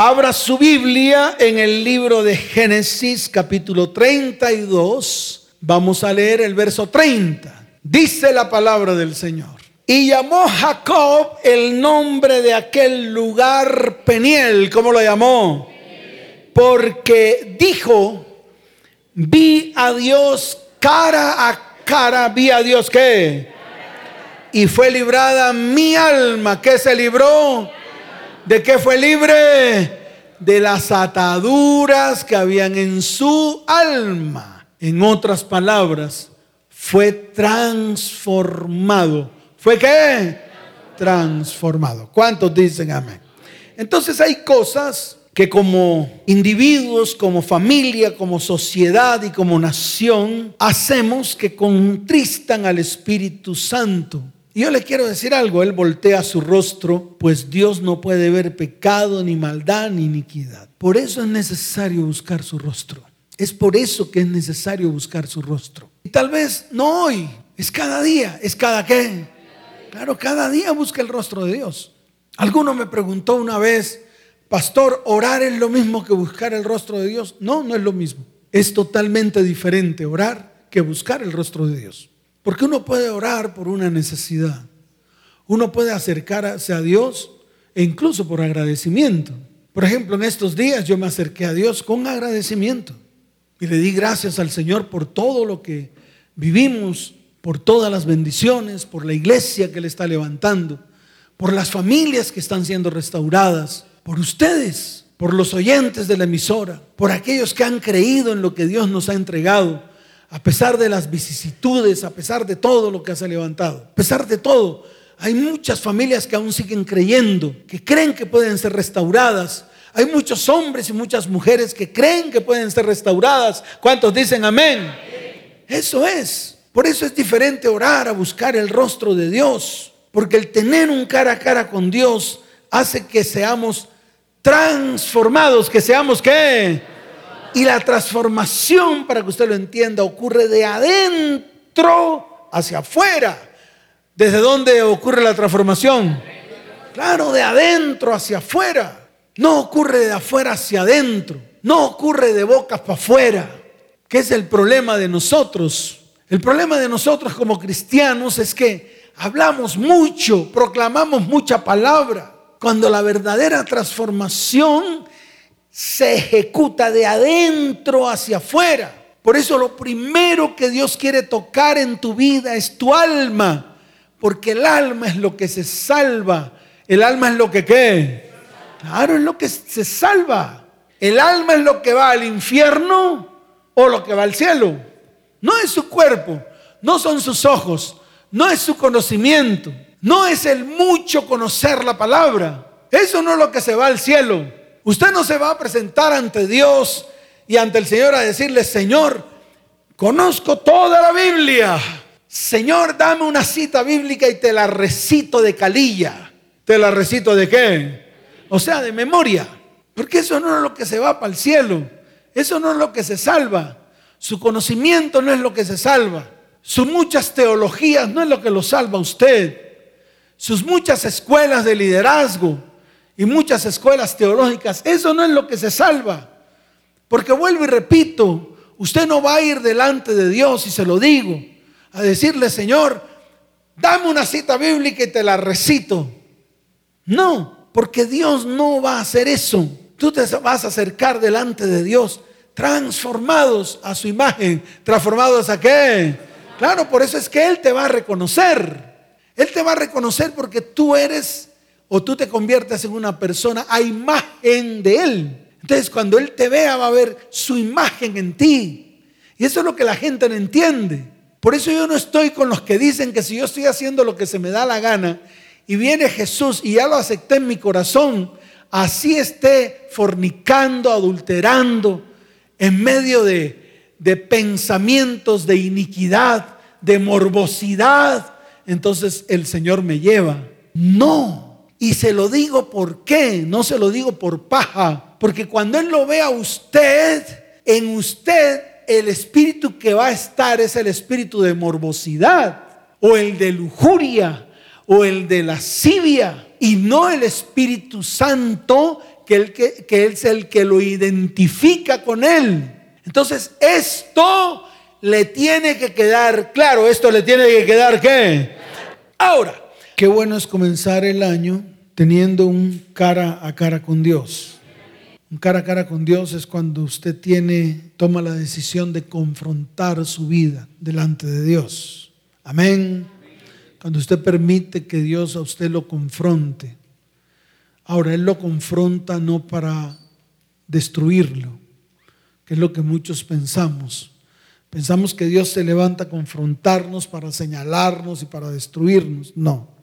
Abra su Biblia en el libro de Génesis capítulo 32. Vamos a leer el verso 30. Dice la palabra del Señor. Y llamó Jacob el nombre de aquel lugar Peniel. ¿Cómo lo llamó? Porque dijo, vi a Dios cara a cara. Vi a Dios qué? Y fue librada mi alma. ¿Qué se libró? ¿De qué fue libre? De las ataduras que habían en su alma. En otras palabras, fue transformado. ¿Fue qué? Transformado. ¿Cuántos dicen amén? Entonces hay cosas que como individuos, como familia, como sociedad y como nación hacemos que contristan al Espíritu Santo. Y yo le quiero decir algo, él voltea su rostro, pues Dios no puede ver pecado, ni maldad, ni iniquidad. Por eso es necesario buscar su rostro. Es por eso que es necesario buscar su rostro. Y tal vez no hoy, es cada día, es cada qué. Claro, cada día busca el rostro de Dios. Alguno me preguntó una vez, pastor, ¿orar es lo mismo que buscar el rostro de Dios? No, no es lo mismo. Es totalmente diferente orar que buscar el rostro de Dios. Porque uno puede orar por una necesidad. Uno puede acercarse a Dios e incluso por agradecimiento. Por ejemplo, en estos días yo me acerqué a Dios con agradecimiento y le di gracias al Señor por todo lo que vivimos, por todas las bendiciones, por la iglesia que le está levantando, por las familias que están siendo restauradas, por ustedes, por los oyentes de la emisora, por aquellos que han creído en lo que Dios nos ha entregado a pesar de las vicisitudes, a pesar de todo lo que se ha levantado, a pesar de todo, hay muchas familias que aún siguen creyendo, que creen que pueden ser restauradas. Hay muchos hombres y muchas mujeres que creen que pueden ser restauradas. ¿Cuántos dicen amén? Eso es. Por eso es diferente orar a buscar el rostro de Dios. Porque el tener un cara a cara con Dios hace que seamos transformados, que seamos qué? Y la transformación, para que usted lo entienda, ocurre de adentro hacia afuera. ¿Desde dónde ocurre la transformación? Claro, de adentro hacia afuera. No ocurre de afuera hacia adentro. No ocurre de bocas para afuera. ¿Qué es el problema de nosotros? El problema de nosotros como cristianos es que hablamos mucho, proclamamos mucha palabra, cuando la verdadera transformación se ejecuta de adentro hacia afuera. Por eso lo primero que Dios quiere tocar en tu vida es tu alma, porque el alma es lo que se salva. El alma es lo que qué? Claro, es lo que se salva. El alma es lo que va al infierno o lo que va al cielo. No es su cuerpo, no son sus ojos, no es su conocimiento, no es el mucho conocer la palabra. Eso no es lo que se va al cielo. Usted no se va a presentar ante Dios y ante el Señor a decirle, Señor, conozco toda la Biblia. Señor, dame una cita bíblica y te la recito de calilla. ¿Te la recito de qué? O sea, de memoria. Porque eso no es lo que se va para el cielo. Eso no es lo que se salva. Su conocimiento no es lo que se salva. Sus muchas teologías no es lo que lo salva a usted. Sus muchas escuelas de liderazgo y muchas escuelas teológicas, eso no es lo que se salva. Porque vuelvo y repito, usted no va a ir delante de Dios, y se lo digo, a decirle, Señor, dame una cita bíblica y te la recito. No, porque Dios no va a hacer eso. Tú te vas a acercar delante de Dios transformados a su imagen. ¿Transformados a qué? Claro, por eso es que Él te va a reconocer. Él te va a reconocer porque tú eres o tú te conviertes en una persona a imagen de Él. Entonces cuando Él te vea va a ver su imagen en ti. Y eso es lo que la gente no entiende. Por eso yo no estoy con los que dicen que si yo estoy haciendo lo que se me da la gana y viene Jesús y ya lo acepté en mi corazón, así esté fornicando, adulterando, en medio de, de pensamientos de iniquidad, de morbosidad, entonces el Señor me lleva. No. Y se lo digo por qué, no se lo digo por paja, porque cuando Él lo ve a usted, en usted el espíritu que va a estar es el espíritu de morbosidad o el de lujuria o el de lascivia y no el Espíritu Santo que Él, que, que es el que lo identifica con Él. Entonces, esto le tiene que quedar claro, esto le tiene que quedar qué. Ahora, qué bueno es comenzar el año teniendo un cara a cara con Dios. Un cara a cara con Dios es cuando usted tiene, toma la decisión de confrontar su vida delante de Dios. Amén. Cuando usted permite que Dios a usted lo confronte. Ahora, Él lo confronta no para destruirlo, que es lo que muchos pensamos. Pensamos que Dios se levanta a confrontarnos para señalarnos y para destruirnos. No.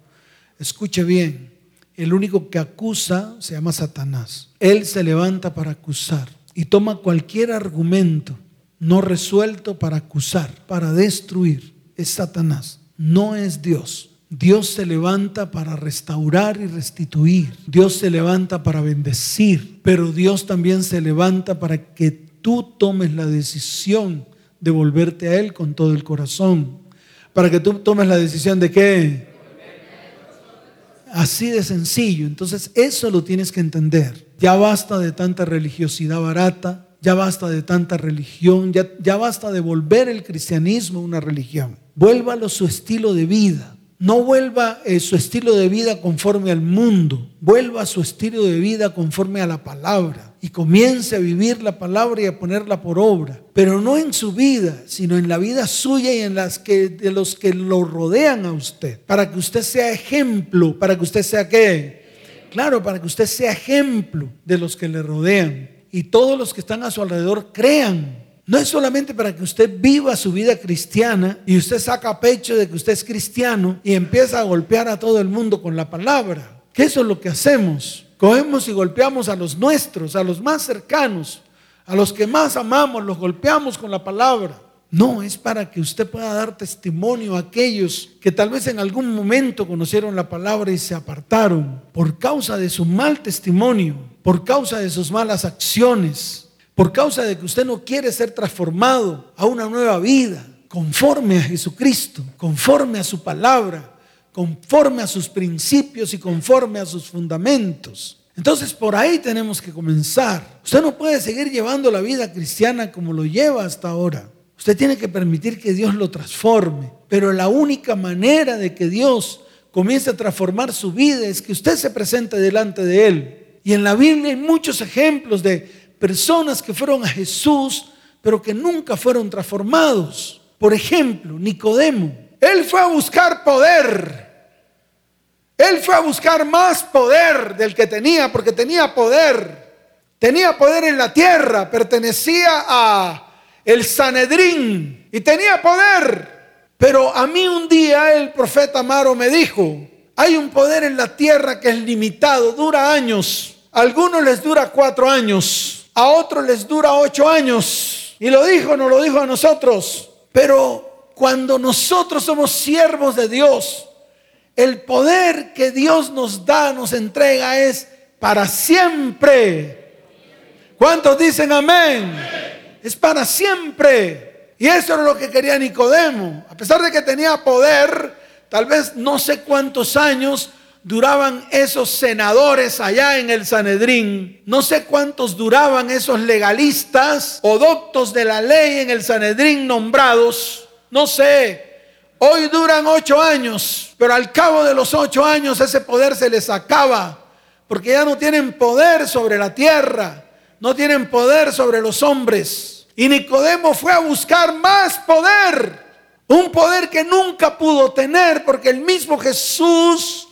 Escuche bien. El único que acusa se llama Satanás. Él se levanta para acusar y toma cualquier argumento no resuelto para acusar, para destruir. Es Satanás, no es Dios. Dios se levanta para restaurar y restituir. Dios se levanta para bendecir. Pero Dios también se levanta para que tú tomes la decisión de volverte a Él con todo el corazón. Para que tú tomes la decisión de qué? Así de sencillo. Entonces eso lo tienes que entender. Ya basta de tanta religiosidad barata, ya basta de tanta religión, ya, ya basta de volver el cristianismo una religión. Vuélvalo su estilo de vida. No vuelva eh, su estilo de vida conforme al mundo, vuelva su estilo de vida conforme a la palabra y comience a vivir la palabra y a ponerla por obra, pero no en su vida, sino en la vida suya y en las que de los que lo rodean a usted, para que usted sea ejemplo, para que usted sea qué? Claro, para que usted sea ejemplo de los que le rodean y todos los que están a su alrededor crean no es solamente para que usted viva su vida cristiana y usted saca pecho de que usted es cristiano y empieza a golpear a todo el mundo con la palabra. Que es lo que hacemos. Cogemos y golpeamos a los nuestros, a los más cercanos, a los que más amamos, los golpeamos con la palabra. No, es para que usted pueda dar testimonio a aquellos que tal vez en algún momento conocieron la palabra y se apartaron por causa de su mal testimonio, por causa de sus malas acciones, por causa de que usted no quiere ser transformado a una nueva vida, conforme a Jesucristo, conforme a su palabra, conforme a sus principios y conforme a sus fundamentos. Entonces por ahí tenemos que comenzar. Usted no puede seguir llevando la vida cristiana como lo lleva hasta ahora. Usted tiene que permitir que Dios lo transforme. Pero la única manera de que Dios comience a transformar su vida es que usted se presente delante de Él. Y en la Biblia hay muchos ejemplos de personas que fueron a Jesús, pero que nunca fueron transformados. Por ejemplo, Nicodemo. Él fue a buscar poder. Él fue a buscar más poder del que tenía, porque tenía poder. Tenía poder en la tierra, pertenecía a el Sanedrín y tenía poder. Pero a mí un día el profeta Amaro me dijo, hay un poder en la tierra que es limitado, dura años. A algunos les dura cuatro años a otros les dura ocho años. Y lo dijo, no lo dijo a nosotros. Pero cuando nosotros somos siervos de Dios, el poder que Dios nos da, nos entrega es para siempre. ¿Cuántos dicen amén? Es para siempre. Y eso era lo que quería Nicodemo. A pesar de que tenía poder, tal vez no sé cuántos años, duraban esos senadores allá en el Sanedrín. No sé cuántos duraban esos legalistas o doctos de la ley en el Sanedrín nombrados. No sé. Hoy duran ocho años, pero al cabo de los ocho años ese poder se les acaba, porque ya no tienen poder sobre la tierra, no tienen poder sobre los hombres. Y Nicodemo fue a buscar más poder, un poder que nunca pudo tener, porque el mismo Jesús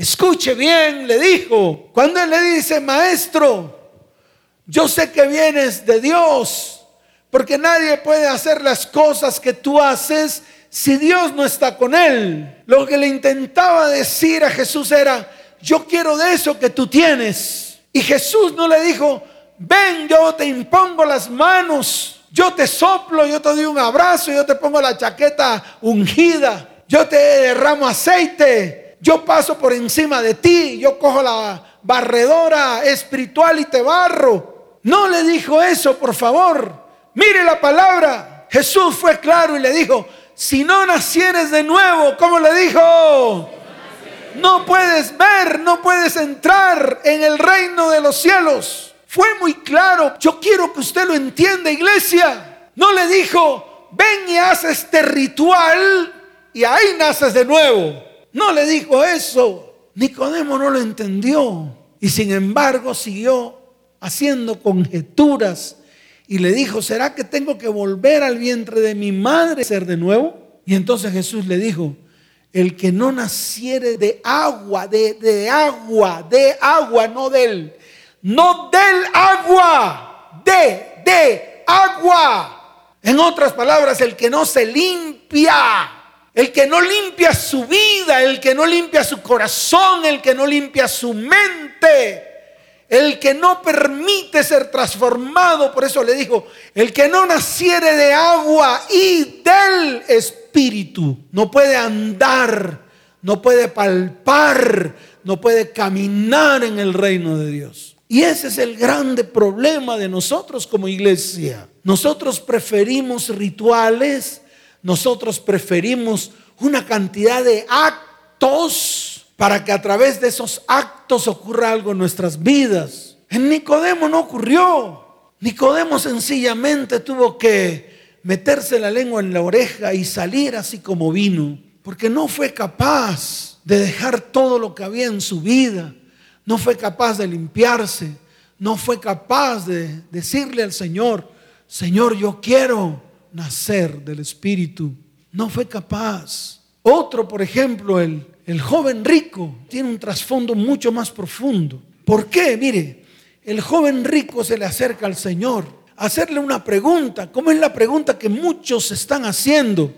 Escuche bien, le dijo. Cuando él le dice, maestro, yo sé que vienes de Dios, porque nadie puede hacer las cosas que tú haces si Dios no está con él. Lo que le intentaba decir a Jesús era, yo quiero de eso que tú tienes. Y Jesús no le dijo, ven, yo te impongo las manos, yo te soplo, yo te doy un abrazo, yo te pongo la chaqueta ungida, yo te derramo aceite yo paso por encima de ti, yo cojo la barredora espiritual y te barro. No le dijo eso, por favor. Mire la palabra. Jesús fue claro y le dijo, si no nacieres de nuevo, ¿cómo le dijo? no puedes ver, no puedes entrar en el reino de los cielos. Fue muy claro. Yo quiero que usted lo entienda, iglesia. No le dijo, ven y haz este ritual y ahí naces de nuevo. No le dijo eso. Nicodemo no lo entendió y sin embargo siguió haciendo conjeturas y le dijo, ¿será que tengo que volver al vientre de mi madre ser de nuevo? Y entonces Jesús le dijo, el que no naciere de agua, de, de agua, de agua, no del, no del agua, de, de agua. En otras palabras, el que no se limpia el que no limpia su vida, el que no limpia su corazón, el que no limpia su mente, el que no permite ser transformado, por eso le dijo, el que no naciere de agua y del espíritu, no puede andar, no puede palpar, no puede caminar en el reino de Dios. Y ese es el grande problema de nosotros como iglesia. Nosotros preferimos rituales, nosotros preferimos una cantidad de actos para que a través de esos actos ocurra algo en nuestras vidas. En Nicodemo no ocurrió. Nicodemo sencillamente tuvo que meterse la lengua en la oreja y salir así como vino, porque no fue capaz de dejar todo lo que había en su vida, no fue capaz de limpiarse, no fue capaz de decirle al Señor, Señor, yo quiero nacer del Espíritu. No fue capaz. Otro, por ejemplo, el, el joven rico, tiene un trasfondo mucho más profundo. ¿Por qué? Mire, el joven rico se le acerca al Señor a hacerle una pregunta, ¿Cómo es la pregunta que muchos están haciendo.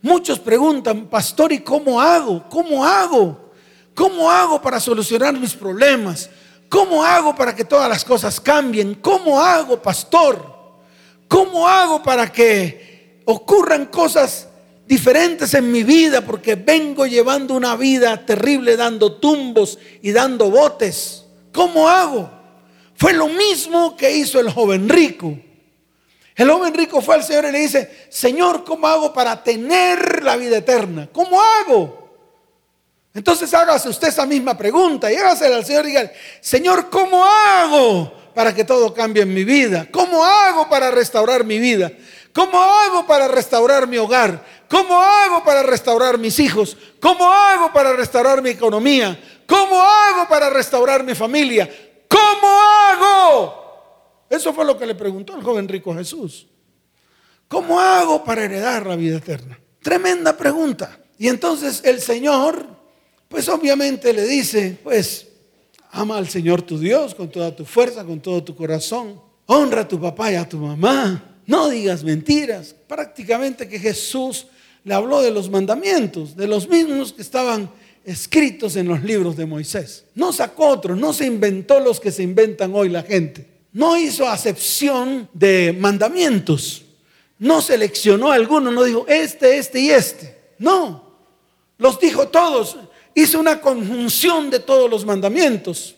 Muchos preguntan, pastor, ¿y cómo hago? ¿Cómo hago? ¿Cómo hago para solucionar mis problemas? ¿Cómo hago para que todas las cosas cambien? ¿Cómo hago, pastor? ¿Cómo hago para que ocurran cosas diferentes en mi vida? Porque vengo llevando una vida terrible dando tumbos y dando botes. ¿Cómo hago? Fue lo mismo que hizo el joven rico. El joven rico fue al Señor y le dice, Señor, ¿cómo hago para tener la vida eterna? ¿Cómo hago? Entonces hágase usted esa misma pregunta y hágase al Señor y diga, Señor, ¿cómo hago para que todo cambie en mi vida? ¿Cómo hago para restaurar mi vida? ¿Cómo hago para restaurar mi hogar? ¿Cómo hago para restaurar mis hijos? ¿Cómo hago para restaurar mi economía? ¿Cómo hago para restaurar mi familia? ¿Cómo hago? Eso fue lo que le preguntó el joven rico Jesús. ¿Cómo hago para heredar la vida eterna? Tremenda pregunta. Y entonces el Señor, pues obviamente le dice, pues Ama al Señor tu Dios con toda tu fuerza, con todo tu corazón. Honra a tu papá y a tu mamá. No digas mentiras. Prácticamente que Jesús le habló de los mandamientos, de los mismos que estaban escritos en los libros de Moisés. No sacó otros, no se inventó los que se inventan hoy la gente. No hizo acepción de mandamientos. No seleccionó alguno, no dijo este, este y este. No, los dijo todos hizo una conjunción de todos los mandamientos.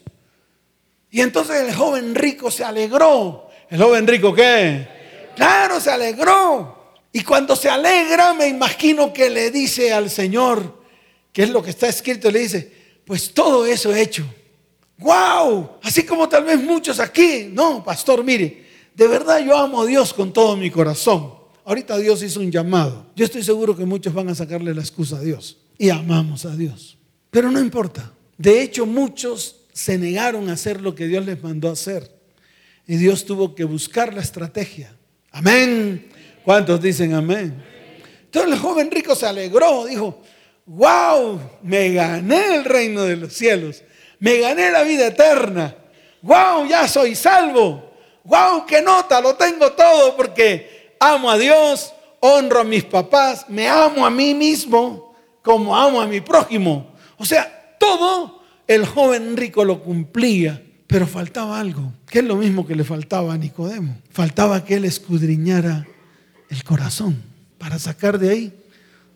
Y entonces el joven rico se alegró. ¿El joven rico qué? Claro, se alegró. Y cuando se alegra, me imagino que le dice al Señor, que es lo que está escrito, le dice, pues todo eso he hecho. ¡Wow! Así como tal vez muchos aquí. No, pastor, mire, de verdad yo amo a Dios con todo mi corazón. Ahorita Dios hizo un llamado. Yo estoy seguro que muchos van a sacarle la excusa a Dios. Y amamos a Dios. Pero no importa. De hecho, muchos se negaron a hacer lo que Dios les mandó hacer. Y Dios tuvo que buscar la estrategia. Amén. ¿Cuántos dicen amén? Entonces el joven rico se alegró, dijo, wow, me gané el reino de los cielos, me gané la vida eterna, wow, ya soy salvo, wow, qué nota, lo tengo todo porque amo a Dios, honro a mis papás, me amo a mí mismo como amo a mi prójimo. O sea, todo el joven rico lo cumplía, pero faltaba algo, que es lo mismo que le faltaba a Nicodemo. Faltaba que él escudriñara el corazón para sacar de ahí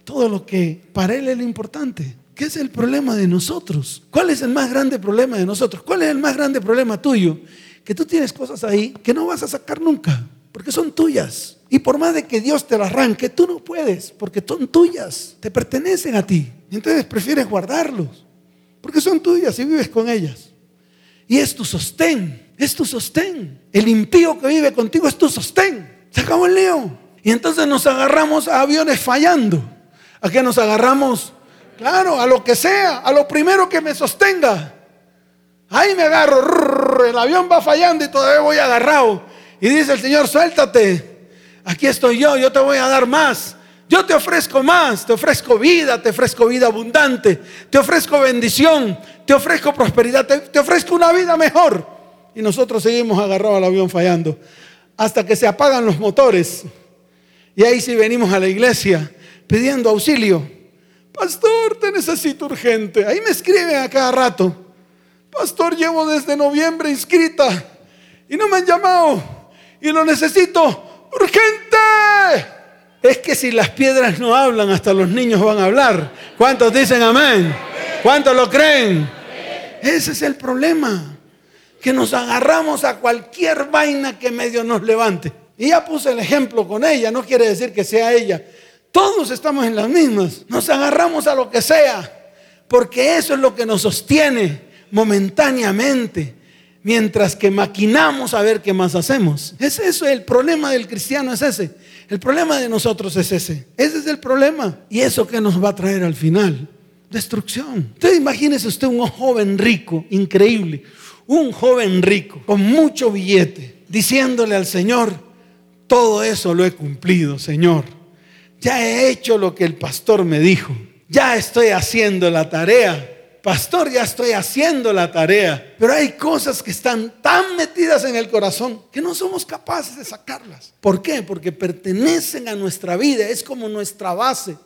todo lo que para él era importante. ¿Qué es el problema de nosotros? ¿Cuál es el más grande problema de nosotros? ¿Cuál es el más grande problema tuyo? Que tú tienes cosas ahí que no vas a sacar nunca, porque son tuyas. Y por más de que Dios te las arranque, tú no puedes, porque son tuyas, te pertenecen a ti. Entonces prefieres guardarlos. porque son tuyas y vives con ellas. Y es tu sostén, es tu sostén. El impío que vive contigo es tu sostén. Se acabó el lío. Y entonces nos agarramos a aviones fallando. ¿A qué nos agarramos? Claro, a lo que sea, a lo primero que me sostenga. Ahí me agarro, el avión va fallando y todavía voy agarrado. Y dice el Señor, suéltate. Aquí estoy yo, yo te voy a dar más. Yo te ofrezco más, te ofrezco vida, te ofrezco vida abundante, te ofrezco bendición, te ofrezco prosperidad, te, ofrezco una vida mejor. Y nosotros seguimos agarrados al avión fallando hasta que se apagan los motores. Y ahí sí venimos a la iglesia pidiendo auxilio. Pastor, te necesito urgente. Ahí me escriben a cada rato. Pastor, llevo desde noviembre inscrita y no me han llamado y lo necesito urgente. Es que si las piedras no hablan, hasta los niños van a hablar. ¿Cuántos dicen amén? ¿Cuántos lo creen? Ese es el problema. Que nos agarramos a cualquier vaina que medio nos levante. Y ya puse el ejemplo con ella, no quiere decir que sea ella. Todos estamos en las mismas. Nos agarramos a lo que sea, porque eso es lo que nos sostiene momentáneamente, mientras que maquinamos a ver qué más hacemos. Es eso, el problema del cristiano es ese el problema de nosotros es ese. Ese es el problema. ¿Y eso que nos va a traer al final? Destrucción. Entonces imagínese usted un joven rico, increíble, un joven rico, con mucho billete, diciéndole al Señor, todo eso lo he cumplido, Señor. Ya he hecho lo que el pastor me dijo. Ya estoy haciendo la tarea pastor, ya estoy haciendo la tarea, pero hay cosas que están tan metidas en el corazón que no somos capaces de sacarlas. ¿Por qué? Porque pertenecen a nuestra vida, es como nuestra base,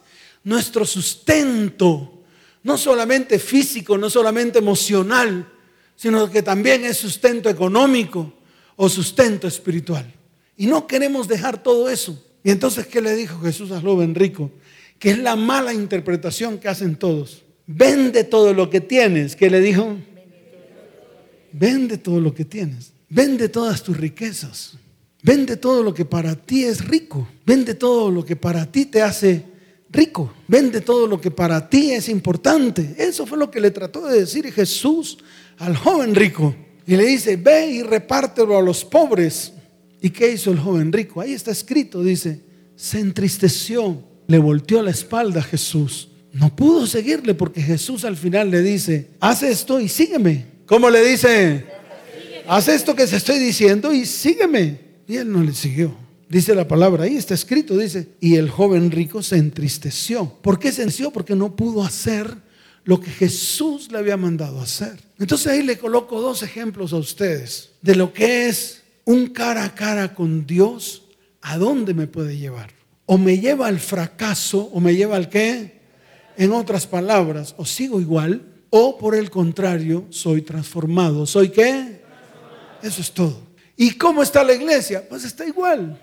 nuestro sustento, no solamente físico, no solamente emocional, sino que también es sustento económico o sustento espiritual. Y no queremos dejar todo eso. Y entonces, ¿qué le dijo Jesús a joven rico? Que es la mala interpretación que hacen todos vende todo lo que tienes. ¿Qué le dijo? Vende todo lo que tienes. Vende todas tus riquezas. Vende todo lo que para ti es rico. Vende todo lo que para ti te hace rico. Vende todo lo que para ti es importante. Eso fue lo que le trató de decir Jesús al joven rico. Y le dice, ve y repártelo a los pobres. ¿Y qué hizo el joven rico? Ahí está escrito, dice, se entristeció, le volteó la espalda a Jesús no pudo seguirle porque Jesús al final le dice, haz esto y sígueme. ¿Cómo le dice? Haz esto que se estoy diciendo y sígueme. Y él no le siguió. Dice la palabra, ahí está escrito, dice, y el joven rico se entristeció. ¿Por qué se entristeció? Porque no pudo hacer lo que Jesús le había mandado hacer. Entonces ahí le coloco dos ejemplos a ustedes de lo que es un cara a cara con Dios, a dónde me puede llevar. O me lleva al fracaso o me lleva al qué? En otras palabras, o sigo igual o por el contrario, soy transformado. ¿Soy qué? Eso es todo. ¿Y cómo está la iglesia? Pues está igual.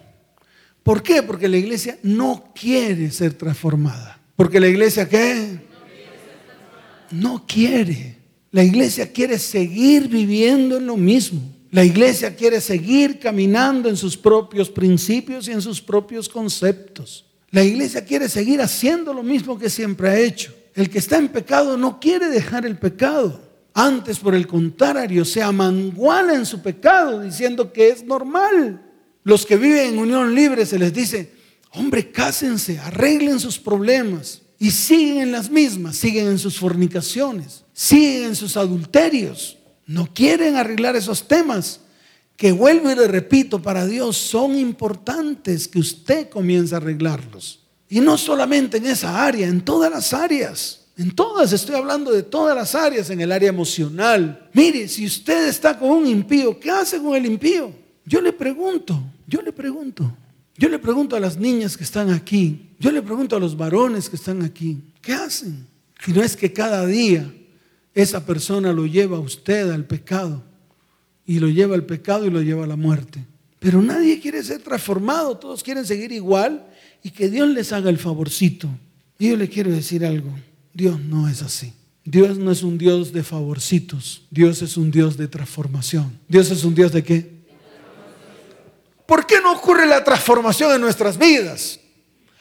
¿Por qué? Porque la iglesia no quiere ser transformada. Porque la iglesia qué? No quiere. La iglesia quiere seguir viviendo en lo mismo. La iglesia quiere seguir caminando en sus propios principios y en sus propios conceptos. La iglesia quiere seguir haciendo lo mismo que siempre ha hecho. El que está en pecado no quiere dejar el pecado. Antes, por el contrario, se amanguala en su pecado diciendo que es normal. Los que viven en unión libre se les dice, hombre, cásense, arreglen sus problemas. Y siguen en las mismas, siguen en sus fornicaciones, siguen en sus adulterios. No quieren arreglar esos temas que vuelvo y le repito, para Dios son importantes que usted comience a arreglarlos. Y no solamente en esa área, en todas las áreas. En todas, estoy hablando de todas las áreas, en el área emocional. Mire, si usted está con un impío, ¿qué hace con el impío? Yo le pregunto, yo le pregunto. Yo le pregunto a las niñas que están aquí, yo le pregunto a los varones que están aquí, ¿qué hacen? Si no es que cada día esa persona lo lleva a usted al pecado y lo lleva al pecado y lo lleva a la muerte. Pero nadie quiere ser transformado, todos quieren seguir igual y que Dios les haga el favorcito. Y yo le quiero decir algo, Dios no es así. Dios no es un Dios de favorcitos, Dios es un Dios de transformación. Dios es un Dios de qué? ¿Por qué no ocurre la transformación en nuestras vidas?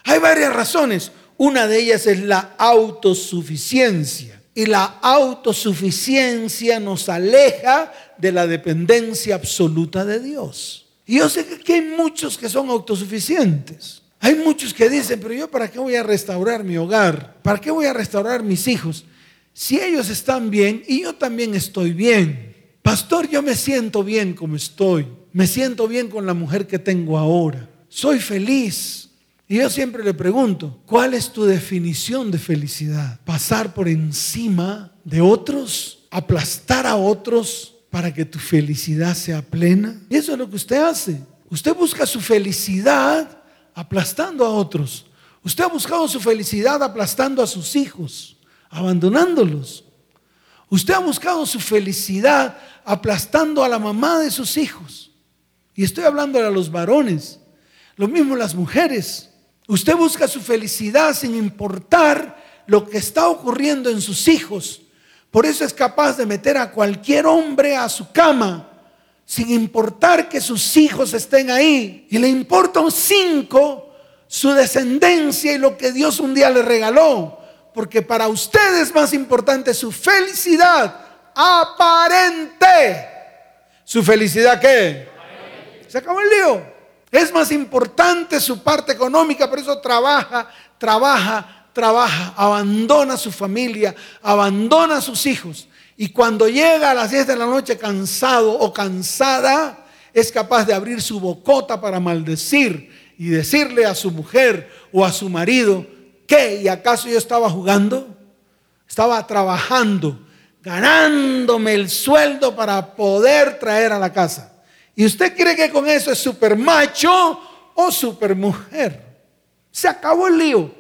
Hay varias razones. Una de ellas es la autosuficiencia. Y la autosuficiencia nos aleja de la dependencia absoluta de Dios. Y yo sé que hay muchos que son autosuficientes. Hay muchos que dicen, pero yo para qué voy a restaurar mi hogar? ¿Para qué voy a restaurar mis hijos? Si ellos están bien y yo también estoy bien. Pastor, yo me siento bien como estoy. Me siento bien con la mujer que tengo ahora. Soy feliz. Y yo siempre le pregunto, ¿cuál es tu definición de felicidad? ¿Pasar por encima de otros? ¿Aplastar a otros para que tu felicidad sea plena? Y eso es lo que usted hace. Usted busca su felicidad aplastando a otros. Usted ha buscado su felicidad aplastando a sus hijos, abandonándolos. Usted ha buscado su felicidad aplastando a la mamá de sus hijos. Y estoy hablando a los varones. Lo mismo las mujeres. Usted busca su felicidad sin importar lo que está ocurriendo en sus hijos. Por eso es capaz de meter a cualquier hombre a su cama, sin importar que sus hijos estén ahí. Y le importa un cinco su descendencia y lo que Dios un día le regaló. Porque para usted es más importante su felicidad aparente. ¿Su felicidad qué? Se acabó el lío. Es más importante su parte económica, por eso trabaja, trabaja, trabaja, abandona a su familia, abandona a sus hijos. Y cuando llega a las 10 de la noche cansado o cansada, es capaz de abrir su bocota para maldecir y decirle a su mujer o a su marido, ¿qué? ¿Y acaso yo estaba jugando? Estaba trabajando, ganándome el sueldo para poder traer a la casa. ¿Y usted cree que con eso es super macho o super mujer? Se acabó el lío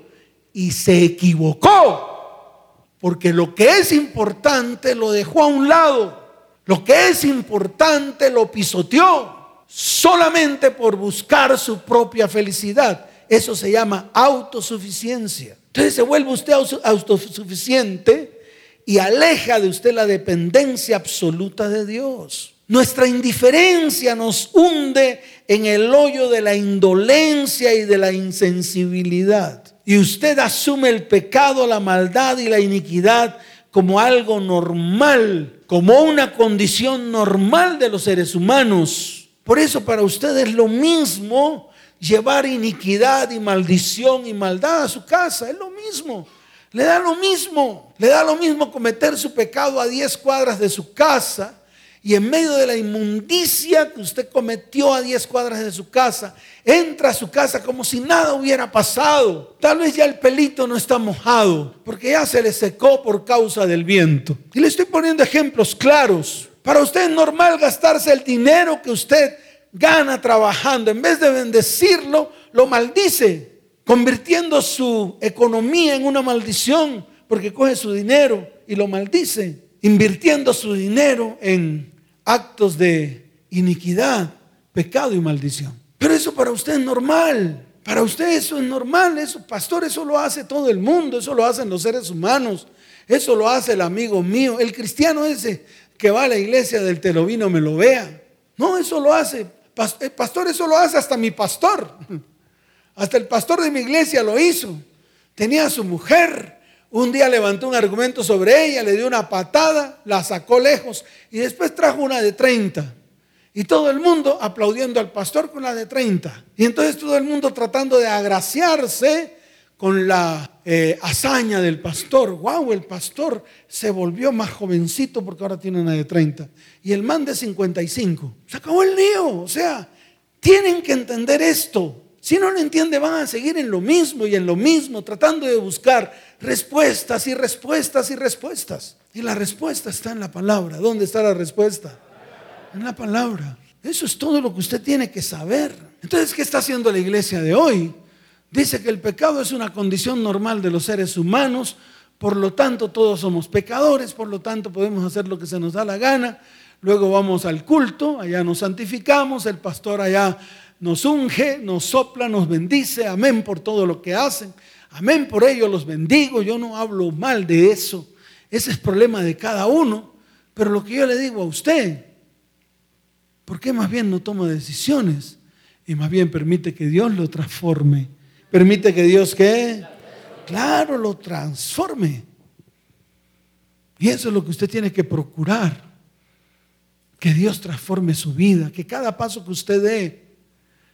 y se equivocó. Porque lo que es importante lo dejó a un lado. Lo que es importante lo pisoteó solamente por buscar su propia felicidad. Eso se llama autosuficiencia. Entonces se vuelve usted autosuficiente y aleja de usted la dependencia absoluta de Dios. Nuestra indiferencia nos hunde en el hoyo de la indolencia y de la insensibilidad. Y usted asume el pecado, la maldad y la iniquidad como algo normal, como una condición normal de los seres humanos. Por eso para usted es lo mismo llevar iniquidad y maldición y maldad a su casa, es lo mismo. Le da lo mismo, le da lo mismo cometer su pecado a 10 cuadras de su casa y en medio de la inmundicia que usted cometió a 10 cuadras de su casa, entra a su casa como si nada hubiera pasado. Tal vez ya el pelito no está mojado, porque ya se le secó por causa del viento. Y le estoy poniendo ejemplos claros. Para usted es normal gastarse el dinero que usted gana trabajando. En vez de bendecirlo, lo maldice, convirtiendo su economía en una maldición, porque coge su dinero y lo maldice invirtiendo su dinero en actos de iniquidad, pecado y maldición. Pero eso para usted es normal. Para usted eso es normal, eso, pastor, eso lo hace todo el mundo, eso lo hacen los seres humanos, eso lo hace el amigo mío, el cristiano ese que va a la iglesia del telovino me lo vea. No, eso lo hace, eh, pastor, eso lo hace hasta mi pastor. Hasta el pastor de mi iglesia lo hizo. Tenía a su mujer, un día levantó un argumento sobre ella, le dio una patada, la sacó lejos y después trajo una de 30. Y todo el mundo aplaudiendo al pastor con la de 30. Y entonces todo el mundo tratando de agraciarse con la eh, hazaña del pastor. ¡Wow! El pastor se volvió más jovencito porque ahora tiene una de 30. Y el man de 55. Se acabó el lío. O sea, tienen que entender esto. Si no lo entiende, van a seguir en lo mismo y en lo mismo, tratando de buscar respuestas y respuestas y respuestas. Y la respuesta está en la palabra. ¿Dónde está la respuesta? En la palabra. Eso es todo lo que usted tiene que saber. Entonces, ¿qué está haciendo la iglesia de hoy? Dice que el pecado es una condición normal de los seres humanos, por lo tanto todos somos pecadores, por lo tanto podemos hacer lo que se nos da la gana. Luego vamos al culto, allá nos santificamos, el pastor allá nos unge, nos sopla, nos bendice. Amén por todo lo que hacen. Amén por ello los bendigo. Yo no hablo mal de eso. Ese es problema de cada uno. Pero lo que yo le digo a usted, ¿por qué más bien no toma decisiones? Y más bien permite que Dios lo transforme. Permite que Dios qué? Claro, lo transforme. Y eso es lo que usted tiene que procurar. Que Dios transforme su vida, que cada paso que usted dé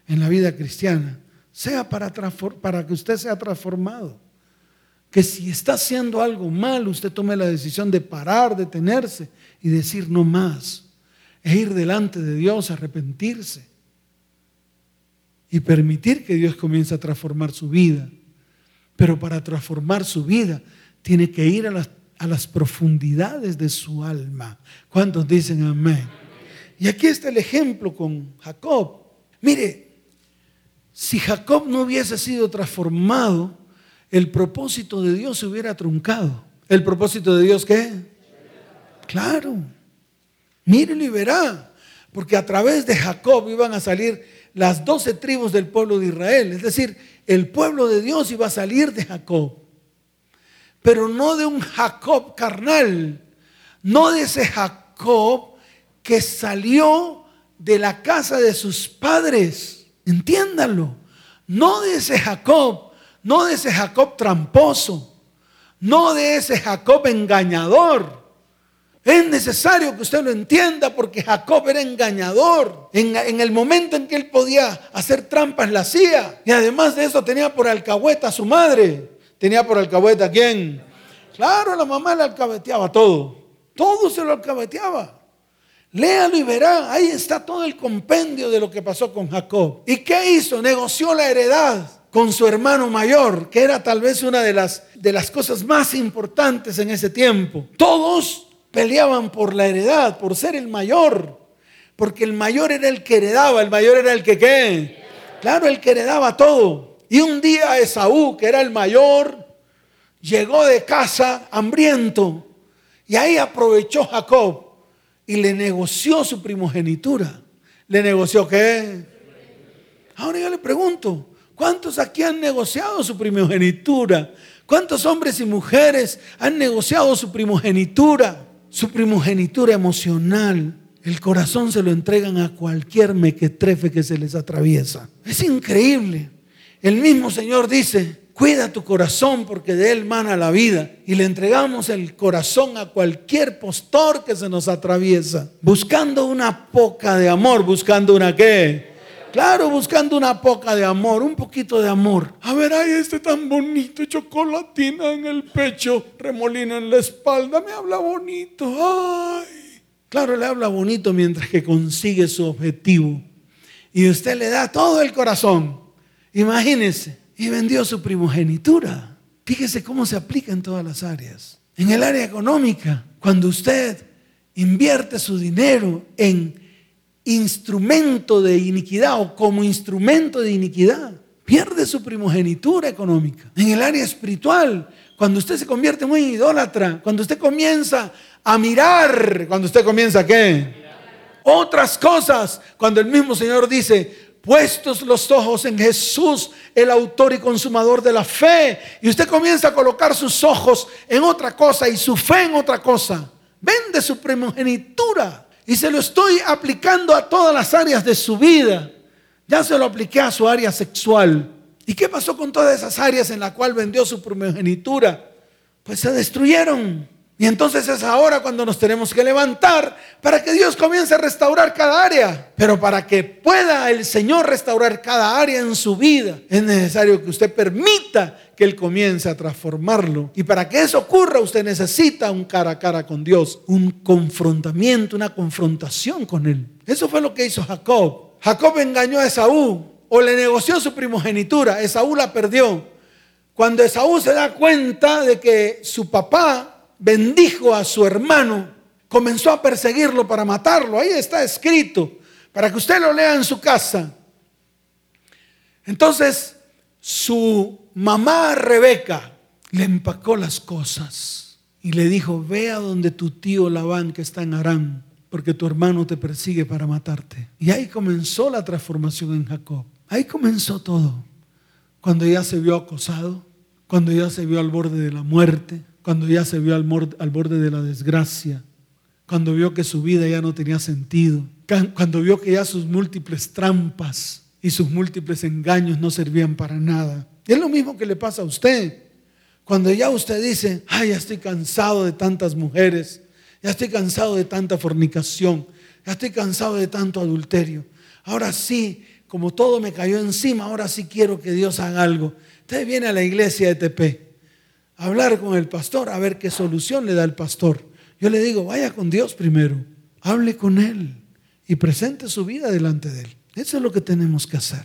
en la vida cristiana sea para, que usted sea transformado. Que si está haciendo algo mal, usted tome la decisión de parar, detenerse y decir no más. E ir delante de Dios, arrepentirse. Y permitir que Dios comience a transformar su vida. Pero para transformar su vida, tiene que ir a las, a las profundidades de su alma. ¿Cuántos dicen amén? Y aquí está el ejemplo con Jacob. Mire, si Jacob no hubiese sido transformado, el propósito de Dios se hubiera truncado. ¿El propósito de Dios qué? Claro. Mírelo y verá. Porque a través de Jacob iban a salir las doce tribus del pueblo de Israel. Es decir, el pueblo de Dios iba a salir de Jacob. Pero no de un Jacob carnal. No de ese Jacob que salió de la casa de sus padres Entiéndalo. No de ese Jacob, no de ese Jacob tramposo, no de ese Jacob engañador. Es necesario que usted lo entienda porque Jacob era engañador. En, el momento en que él podía hacer trampas, la hacía. Y además de eso tenía por alcahueta a su madre. ¿Tenía por alcahueta a quién? Claro, la mamá le alcahueteaba todo. Todo se lo alcahueteaba. Léalo y verá, ahí está todo el compendio de lo que pasó con Jacob. ¿Y qué hizo? Negoció la heredad con su hermano mayor, que era tal vez una de las, de las cosas más importantes en ese tiempo. Todos peleaban por la heredad, por ser el mayor, porque el mayor era el que heredaba, el mayor era el que qué. Claro, el que heredaba todo. Y un día Esaú, que era el mayor, llegó de casa hambriento. Y ahí aprovechó Jacob y le negoció su primogenitura. ¿Le negoció qué? Ahora yo le pregunto, ¿cuántos aquí han negociado su primogenitura? ¿Cuántos hombres y mujeres han negociado su primogenitura? Su primogenitura emocional. El corazón se lo entregan a cualquier mequetrefe que se les atraviesa. Es increíble. El mismo Señor dice, Cuida tu corazón porque de él mana la vida. Y le entregamos el corazón a cualquier postor que se nos atraviesa. Buscando una poca de amor. Buscando una qué. Claro, buscando una poca de amor, un poquito de amor. A ver, ay, este tan bonito, chocolatina en el pecho, remolino en la espalda, me habla bonito. Ay. Claro, le habla bonito mientras que consigue su objetivo. Y usted le da todo el corazón. Imagínese y vendió su primogenitura. Fíjese cómo se aplica en todas las áreas. En el área económica, cuando usted invierte su dinero en instrumento de iniquidad o como instrumento de iniquidad, pierde su primogenitura económica. En el área espiritual, cuando usted se convierte en idólatra, cuando usted comienza a mirar, cuando usted comienza a qué? Otras cosas, cuando el mismo Señor dice, puestos los ojos en Jesús, el autor y consumador de la fe, y usted comienza a colocar sus ojos en otra cosa y su fe en otra cosa, vende su primogenitura y se lo estoy aplicando a todas las áreas de su vida. Ya se lo apliqué a su área sexual. ¿Y qué pasó con todas esas áreas en las cuales vendió su primogenitura? Pues se destruyeron. Y entonces es ahora cuando nos tenemos que levantar para que Dios comience a restaurar cada área. Pero para que pueda el Señor restaurar cada área en su vida, es necesario que usted permita que Él comience a transformarlo. Y para que eso ocurra, usted necesita un cara a cara con Dios, un confrontamiento, una confrontación con Él. Eso fue lo que hizo Jacob. Jacob engañó a Esaú o le negoció su primogenitura. Esaú la perdió. Cuando Esaú se da cuenta de que su papá bendijo a su hermano, comenzó a perseguirlo para matarlo. Ahí está escrito, para que usted lo lea en su casa. Entonces, su mamá Rebeca le empacó las cosas y le dijo, ve a donde tu tío Labán que está en Arán, porque tu hermano te persigue para matarte. Y ahí comenzó la transformación en Jacob. Ahí comenzó todo. Cuando ya se vio acosado, cuando ya se vio al borde de la muerte, cuando ya se vio al, borde de la desgracia, cuando vio que su vida ya no tenía sentido, cuando vio que ya sus múltiples trampas y sus múltiples engaños no servían para nada. Y es lo mismo que le pasa a usted. Cuando ya usted dice, ay, ya estoy cansado de tantas mujeres, ya estoy cansado de tanta fornicación, ya estoy cansado de tanto adulterio. Ahora sí, como todo me cayó encima, ahora sí quiero que Dios haga algo. Usted viene a la iglesia de TP a hablar con el pastor, a ver qué solución le da el pastor. Yo le digo, vaya con Dios primero, hable con Él y presente su vida delante de Él. Eso es lo que tenemos que hacer.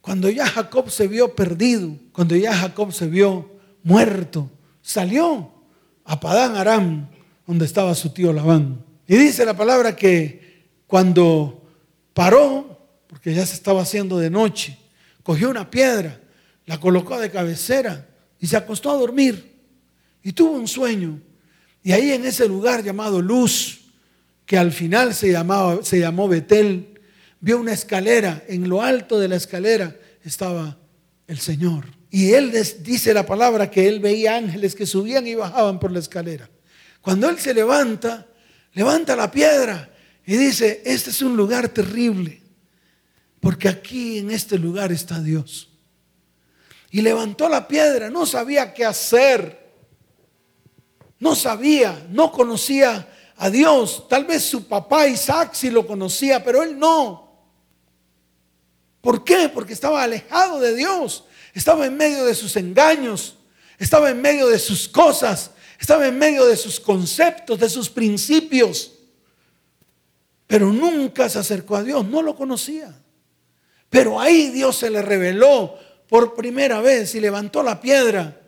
Cuando ya Jacob se vio perdido, cuando ya Jacob se vio muerto, salió a Padán Aram, donde estaba su tío Labán. Y dice la palabra que cuando paró, porque ya se estaba haciendo de noche, cogió una piedra, la colocó de cabecera y se acostó a dormir. Y tuvo un sueño. Y ahí en ese lugar llamado Luz, que al final se, llamaba, se llamó Betel, vio una escalera. En lo alto de la escalera estaba el Señor. Y él dice la palabra que él veía ángeles que subían y bajaban por la escalera. Cuando él se levanta, levanta la piedra y dice, este es un lugar terrible, porque aquí en este lugar está Dios. Y levantó la piedra, no sabía qué hacer, no sabía, no conocía a Dios. Tal vez su papá Isaac sí lo conocía, pero él no. ¿Por qué? Porque estaba alejado de Dios estaba en medio de sus engaños, estaba en medio de sus cosas, estaba en medio de sus conceptos, de sus principios. Pero nunca se acercó a Dios, no lo conocía. Pero ahí Dios se le reveló por primera vez y levantó la piedra.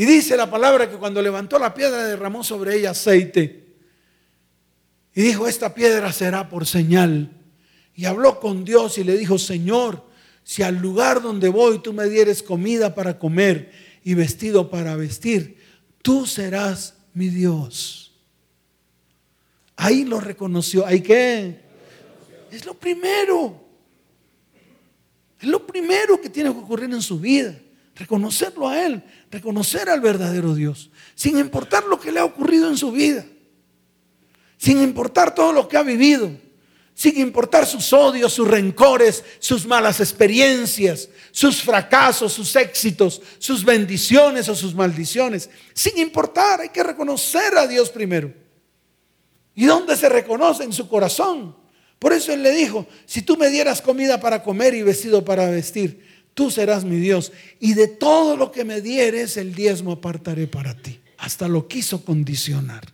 Y dice la palabra que cuando levantó la piedra derramó sobre ella aceite. Y dijo, esta piedra será por señal. Y habló con Dios y le dijo, Señor, si al lugar donde voy tú me dieres comida para comer y vestido para vestir, tú serás mi Dios. Ahí lo reconoció. ¿Hay qué? Es lo primero. Es lo primero que tiene que ocurrir en su vida. Reconocerlo a Él, reconocer al verdadero Dios, sin importar lo que le ha ocurrido en su vida, sin importar todo lo que ha vivido sin importar sus odios, sus rencores, sus malas experiencias, sus fracasos, sus éxitos, sus bendiciones o sus maldiciones. Sin importar, hay que reconocer a Dios primero. ¿Y dónde se reconoce? En su corazón. Por eso Él le dijo, si tú me dieras comida para comer y vestido para vestir, tú serás mi Dios. Y de todo lo que me dieres, el diezmo apartaré para ti. Hasta lo quiso condicionar.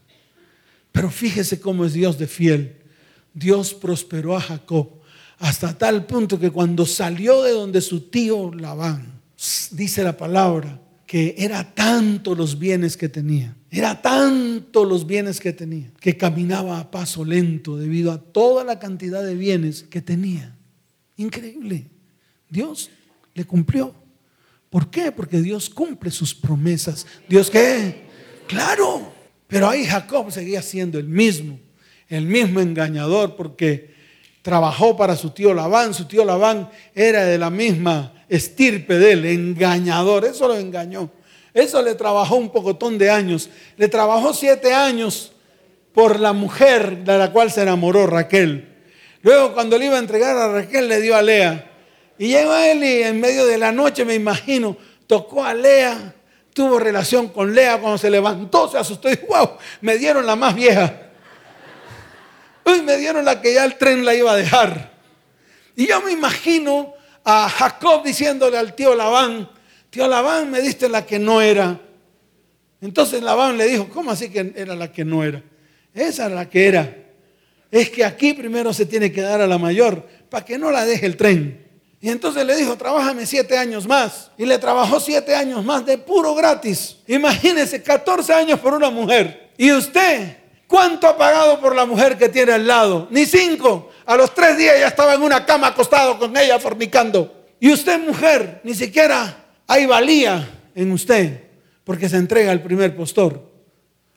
Pero fíjese cómo es Dios de fiel Dios prosperó a Jacob hasta tal punto que cuando salió de donde su tío Labán, dice la palabra, que era tanto los bienes que tenía, era tanto los bienes que tenía, que caminaba a paso lento debido a toda la cantidad de bienes que tenía. Increíble. Dios le cumplió. ¿Por qué? Porque Dios cumple sus promesas. ¿Dios qué? Claro. Pero ahí Jacob seguía siendo el mismo el mismo engañador, porque trabajó para su tío Labán, su tío Labán era de la misma estirpe de él, engañador, eso lo engañó. Eso le trabajó un pocotón de años. Le trabajó siete años por la mujer de la cual se enamoró Raquel. Luego cuando le iba a entregar a Raquel le dio a Lea. Y llegó a él y en medio de la noche, me imagino, tocó a Lea, tuvo relación con Lea, cuando se levantó se asustó y wow, me dieron la más vieja. Uy, me dieron la que ya el tren la iba a dejar. Y yo me imagino a Jacob diciéndole al tío Labán, tío Labán, me diste la que no era. Entonces Labán le dijo, ¿cómo así que era la que no era? Esa era la que era. Es que aquí primero se tiene que dar a la mayor para que no la deje el tren. Y entonces le dijo, trabájame siete años más. Y le trabajó siete años más de puro gratis. Imagínese, 14 años por una mujer. Y usted ¿Cuánto ha pagado por la mujer que tiene al lado? Ni cinco. A los tres días ya estaba en una cama acostado con ella fornicando. Y usted, mujer, ni siquiera hay valía en usted, porque se entrega al primer postor.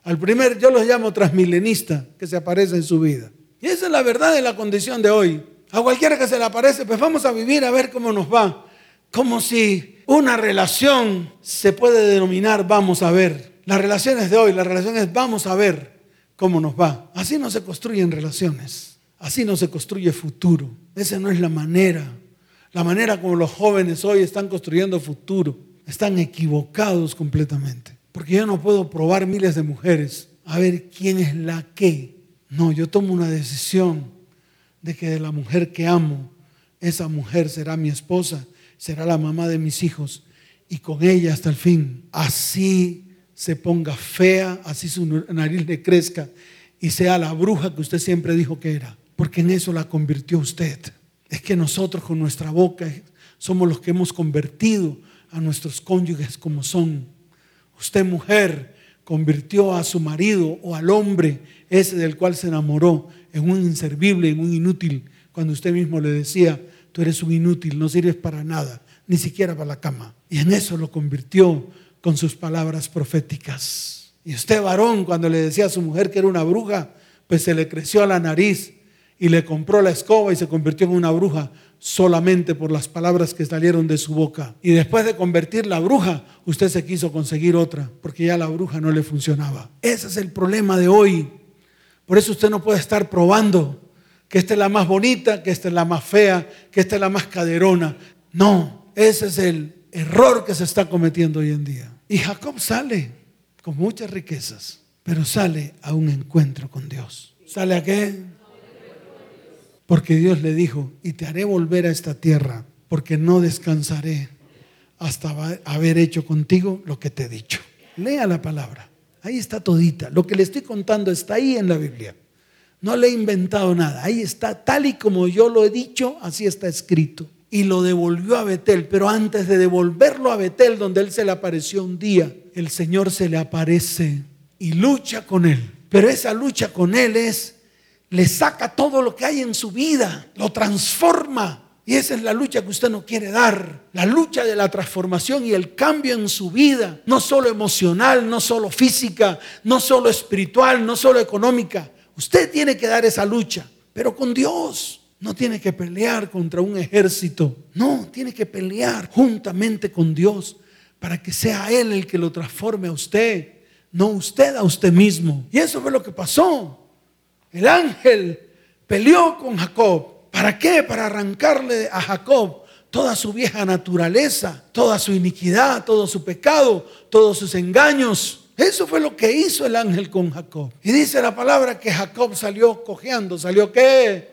Al primer, yo los llamo transmilenista, que se aparece en su vida. Y esa es la verdad de la condición de hoy. A cualquiera que se le aparece, pues vamos a vivir a ver cómo nos va. Como si una relación se puede denominar vamos a ver. Las relaciones de hoy, las relaciones vamos a ver cómo nos va. Así no se construyen relaciones, así no se construye futuro. Esa no es la manera. La manera como los jóvenes hoy están construyendo futuro. Están equivocados completamente. Porque yo no puedo probar miles de mujeres a ver quién es la que. No, yo tomo una decisión de que de la mujer que amo, esa mujer será mi esposa, será la mamá de mis hijos y con ella hasta el fin. Así se ponga fea, así su nariz le crezca y sea la bruja que usted siempre dijo que era, porque en eso la convirtió usted. Es que nosotros con nuestra boca somos los que hemos convertido a nuestros cónyuges como son. Usted mujer convirtió a su marido o al hombre ese del cual se enamoró en un inservible, en un inútil, cuando usted mismo le decía, tú eres un inútil, no sirves para nada, ni siquiera para la cama. Y en eso lo convirtió con sus palabras proféticas. Y usted varón, cuando le decía a su mujer que era una bruja, pues se le creció la nariz y le compró la escoba y se convirtió en una bruja solamente por las palabras que salieron de su boca. Y después de convertir la bruja, usted se quiso conseguir otra, porque ya la bruja no le funcionaba. Ese es el problema de hoy. Por eso usted no puede estar probando que esta es la más bonita, que esta es la más fea, que esta es la más caderona. No, ese es el error que se está cometiendo hoy en día. Y Jacob sale con muchas riquezas, pero sale a un encuentro con Dios. ¿Sale a qué? Porque Dios le dijo, y te haré volver a esta tierra, porque no descansaré hasta haber hecho contigo lo que te he dicho. Lea la palabra. Ahí está todita. Lo que le estoy contando está ahí en la Biblia. No le he inventado nada. Ahí está, tal y como yo lo he dicho, así está escrito. Y lo devolvió a Betel. Pero antes de devolverlo a Betel, donde él se le apareció un día, el Señor se le aparece y lucha con él. Pero esa lucha con él es, le saca todo lo que hay en su vida, lo transforma y esa es la lucha que usted no quiere dar. La lucha de la transformación y el cambio en su vida. No solo emocional, no solo física, no solo espiritual, no solo económica. Usted tiene que dar esa lucha, pero con Dios. No tiene que pelear contra un ejército. No, tiene que pelear juntamente con Dios para que sea Él el que lo transforme a usted, no usted a usted mismo. Y eso fue lo que pasó. El ángel peleó con Jacob ¿Para qué? Para arrancarle a Jacob toda su vieja naturaleza, toda su iniquidad, todo su pecado, todos sus engaños. Eso fue lo que hizo el ángel con Jacob. Y dice la palabra que Jacob salió cojeando. ¿Salió qué?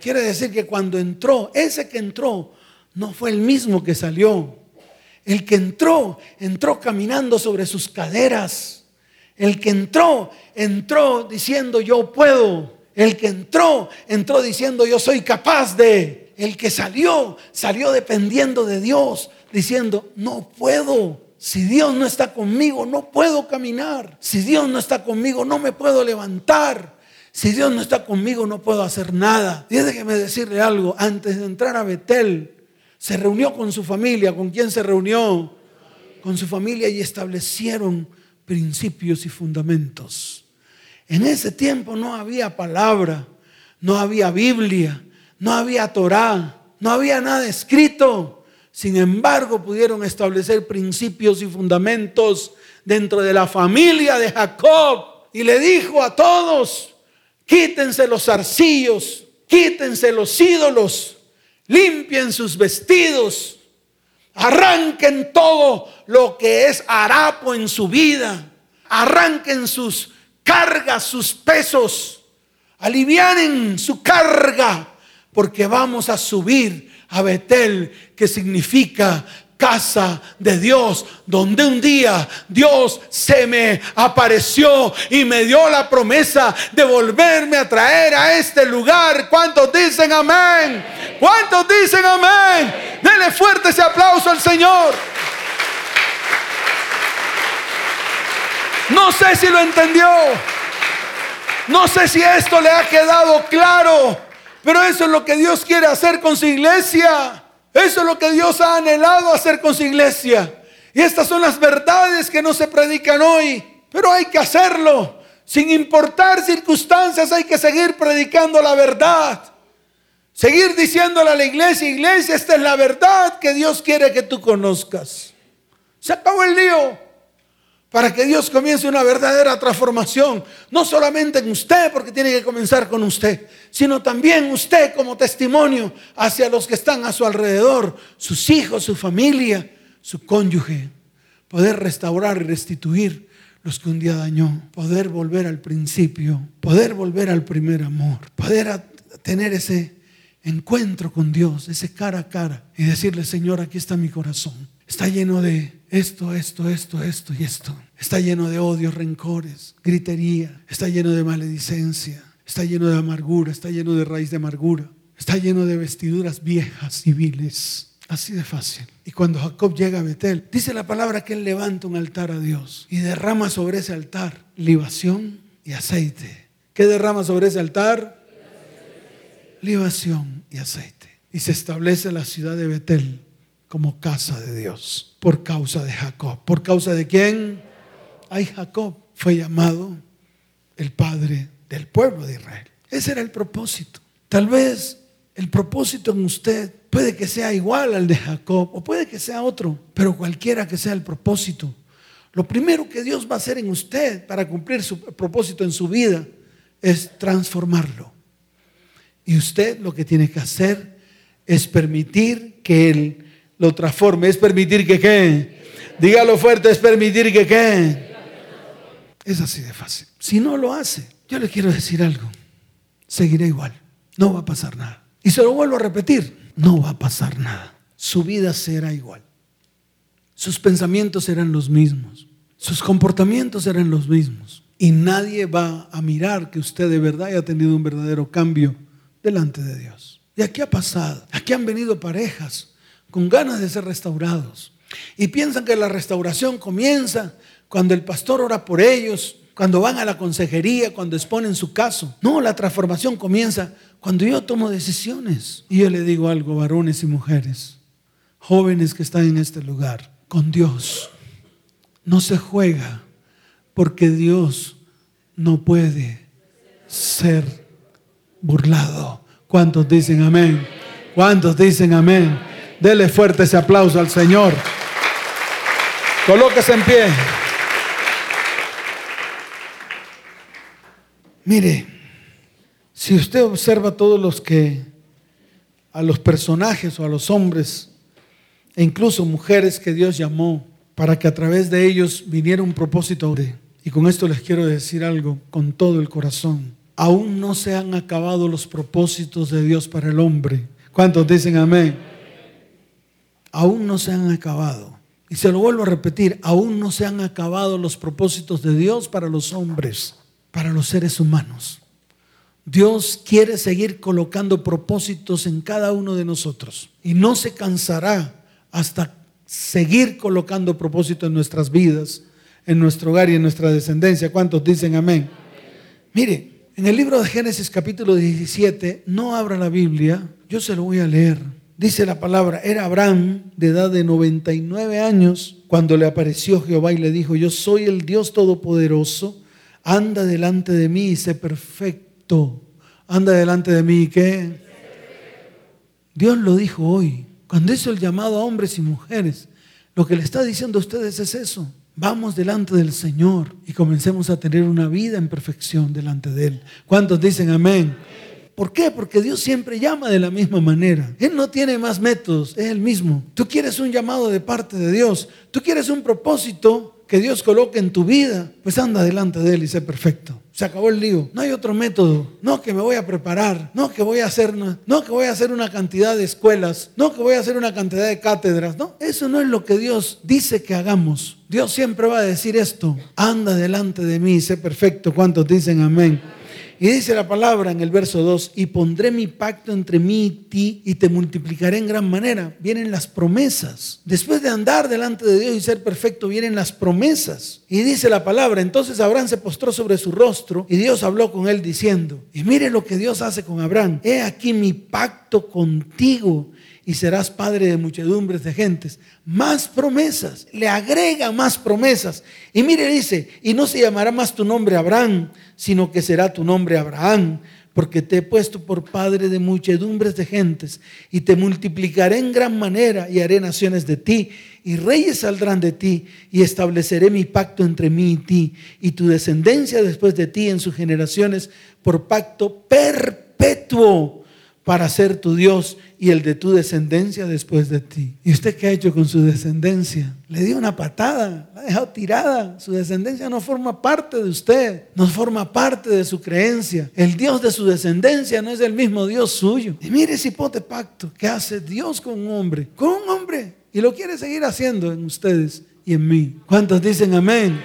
Quiere decir que cuando entró, ese que entró no fue el mismo que salió. El que entró, entró caminando sobre sus caderas. El que entró, entró diciendo yo puedo. El que entró, entró diciendo yo soy capaz de. El que salió, salió dependiendo de Dios, diciendo no puedo. Si Dios no está conmigo, no puedo caminar. Si Dios no está conmigo, no me puedo levantar. Si Dios no está conmigo, no puedo hacer nada. Déjeme decirle algo. Antes de entrar a Betel, se reunió con su familia. ¿Con quién se reunió? Con su familia y establecieron principios y fundamentos. En ese tiempo no había palabra, no había Biblia, no había Torah, no había nada escrito. Sin embargo, pudieron establecer principios y fundamentos dentro de la familia de Jacob. Y le dijo a todos, quítense los arcillos, quítense los ídolos, limpien sus vestidos, arranquen todo lo que es harapo en su vida, arranquen sus carga sus pesos, alivianen su carga, porque vamos a subir a Betel, que significa casa de Dios, donde un día Dios se me apareció y me dio la promesa de volverme a traer a este lugar. ¿Cuántos dicen amén? ¿Cuántos dicen amén? Dele fuerte ese aplauso al Señor. No sé si lo entendió. No sé si esto le ha quedado claro. Pero eso es lo que Dios quiere hacer con su iglesia. Eso es lo que Dios ha anhelado hacer con su iglesia. Y estas son las verdades que no se predican hoy. Pero hay que hacerlo. Sin importar circunstancias, hay que seguir predicando la verdad. Seguir diciéndole a la iglesia, iglesia, esta es la verdad que Dios quiere que tú conozcas. Se acabó el lío para que Dios comience una verdadera transformación, no solamente en usted, porque tiene que comenzar con usted, sino también usted como testimonio hacia los que están a su alrededor, sus hijos, su familia, su cónyuge, poder restaurar y restituir los que un día dañó, poder volver al principio, poder volver al primer amor, poder tener ese encuentro con Dios, ese cara a cara y decirle, Señor, aquí está mi corazón. Está lleno de esto, esto, esto, esto y esto. Está lleno de odios, rencores, gritería. Está lleno de maledicencia. Está lleno de amargura. Está lleno de raíz de amargura. Está lleno de vestiduras viejas, civiles. Así de fácil. Y cuando Jacob llega a Betel, dice la palabra que él levanta un altar a Dios y derrama sobre ese altar libación y aceite. ¿Qué derrama sobre ese altar? Libación y aceite. Y se establece la ciudad de Betel como casa de Dios por causa de Jacob. ¿Por causa de quién? Ay, Jacob fue llamado el padre del pueblo de Israel. Ese era el propósito. Tal vez el propósito en usted puede que sea igual al de Jacob o puede que sea otro, pero cualquiera que sea el propósito. Lo primero que Dios va a hacer en usted para cumplir su propósito en su vida es transformarlo. Y usted lo que tiene que hacer es permitir que Él lo transforme. Es permitir que qué. Dígalo fuerte, es permitir que qué. Es así de fácil. Si no lo hace, yo le quiero decir algo. Seguirá igual. No va a pasar nada. Y se lo vuelvo a repetir. No va a pasar nada. Su vida será igual. Sus pensamientos serán los mismos. Sus comportamientos serán los mismos. Y nadie va a mirar que usted de verdad haya tenido un verdadero cambio delante de Dios. Y aquí ha pasado. Aquí han venido parejas con ganas de ser restaurados. Y piensan que la restauración comienza cuando el pastor ora por ellos, cuando van a la consejería, cuando exponen su caso. No, la transformación comienza cuando yo tomo decisiones. Y yo le digo algo, varones y mujeres, jóvenes que están en este lugar, con Dios no se juega porque Dios no puede ser burlado. ¿Cuántos dicen amén? ¿Cuántos dicen amén? Dele fuerte ese aplauso al Señor. Colóquese en pie. Mire, si usted observa a todos los que, a los personajes o a los hombres, e incluso mujeres que Dios llamó para que a través de ellos viniera un propósito. Y con esto les quiero decir algo con todo el corazón. Aún no se han acabado los propósitos de Dios para el hombre. ¿Cuántos dicen amén? Aún no se han acabado. Y se lo vuelvo a repetir, aún no se han acabado los propósitos de Dios para los hombres, para los seres humanos. Dios quiere seguir colocando propósitos en cada uno de nosotros y no se cansará hasta seguir colocando propósitos en nuestras vidas, en nuestro hogar y en nuestra descendencia. ¿Cuántos dicen amén? Mire, en el libro de Génesis capítulo 17, no abra la Biblia, yo se lo voy a leer dice la palabra, era Abraham de edad de 99 años cuando le apareció Jehová y le dijo, yo soy el Dios Todopoderoso, anda delante de mí y sé perfecto. Anda delante de mí y qué? Dios lo dijo hoy. Cuando hizo el llamado a hombres y mujeres, lo que le está diciendo a ustedes es eso. Vamos delante del Señor y comencemos a tener una vida en perfección delante de Él. ¿Cuántos dicen amén? ¿Por qué? Porque Dios siempre llama de la misma manera. Él no tiene más métodos, es el mismo. Tú quieres un llamado de parte de Dios, tú quieres un propósito que Dios coloque en tu vida, pues anda delante de Él y sé perfecto. Se acabó el lío. No hay otro método. No que me voy a preparar. No que voy a hacer, no que voy a hacer una cantidad de escuelas. No que voy a hacer una cantidad de cátedras. No, eso no es lo que Dios dice que hagamos. Dios siempre va a decir esto. Anda delante de mí y sé perfecto. ¿Cuántos dicen amén? Y dice la palabra en el verso 2, y pondré mi pacto entre mí y ti y te multiplicaré en gran manera. Vienen las promesas. Después de andar delante de Dios y ser perfecto, vienen las promesas. Y dice la palabra, entonces Abraham se postró sobre su rostro y Dios habló con él diciendo, y mire lo que Dios hace con Abraham, he aquí mi pacto contigo y serás padre de muchedumbres de gentes. Más promesas, le agrega más promesas. Y mire, dice, y no se llamará más tu nombre Abraham, sino que será tu nombre Abraham, porque te he puesto por padre de muchedumbres de gentes, y te multiplicaré en gran manera, y haré naciones de ti, y reyes saldrán de ti, y estableceré mi pacto entre mí y ti, y tu descendencia después de ti en sus generaciones, por pacto perpetuo para ser tu Dios y el de tu descendencia después de ti. ¿Y usted qué ha hecho con su descendencia? Le dio una patada, la ha dejado tirada. Su descendencia no forma parte de usted, no forma parte de su creencia. El Dios de su descendencia no es el mismo Dios suyo. Y mire ese hipote pacto que hace Dios con un hombre, con un hombre, y lo quiere seguir haciendo en ustedes y en mí. ¿Cuántos dicen amén?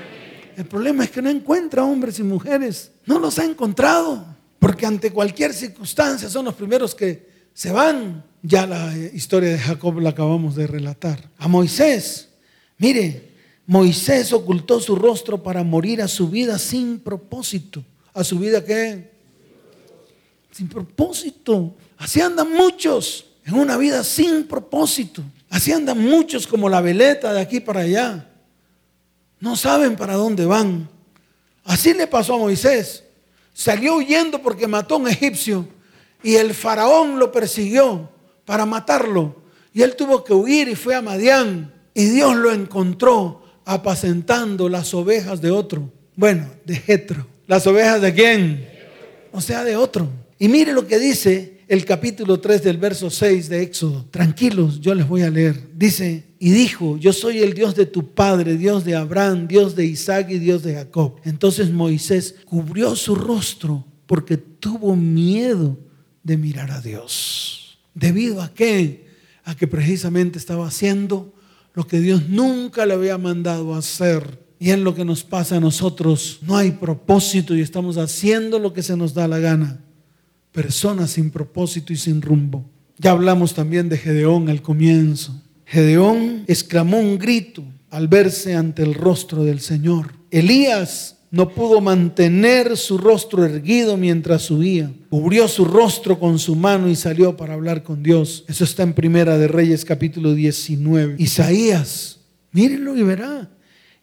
El problema es que no encuentra hombres y mujeres, no los ha encontrado, porque ante cualquier circunstancia son los primeros que se van. Ya la historia de Jacob la acabamos de relatar. A Moisés, mire, Moisés ocultó su rostro para morir a su vida sin propósito. ¿A su vida qué? Sin propósito. Así andan muchos en una vida sin propósito. Así andan muchos como la veleta de aquí para allá. No saben para dónde van. Así le pasó a Moisés. Salió huyendo porque mató a un egipcio y el faraón lo persiguió para matarlo. Y él tuvo que huir y fue a Madián. Y Dios lo encontró apacentando las ovejas de otro. Bueno, de Jetro. ¿Las ovejas de quién? O sea, de otro. Y mire lo que dice el capítulo 3 del verso 6 de Éxodo. Tranquilos, yo les voy a leer. Dice, y dijo, yo soy el Dios de tu padre, Dios de Abraham, Dios de Isaac y Dios de Jacob. Entonces Moisés cubrió su rostro porque tuvo miedo de mirar a Dios. ¿Debido a qué? A que precisamente estaba haciendo lo que Dios nunca le había mandado hacer. Y en lo que nos pasa a nosotros no hay propósito y estamos haciendo lo que se nos da la gana. Personas sin propósito y sin rumbo. Ya hablamos también de Gedeón al comienzo. Gedeón exclamó un grito al verse ante el rostro del Señor. Elías no pudo mantener su rostro erguido mientras subía. Cubrió su rostro con su mano y salió para hablar con Dios. Eso está en Primera de Reyes capítulo 19. Isaías, mírenlo y verá.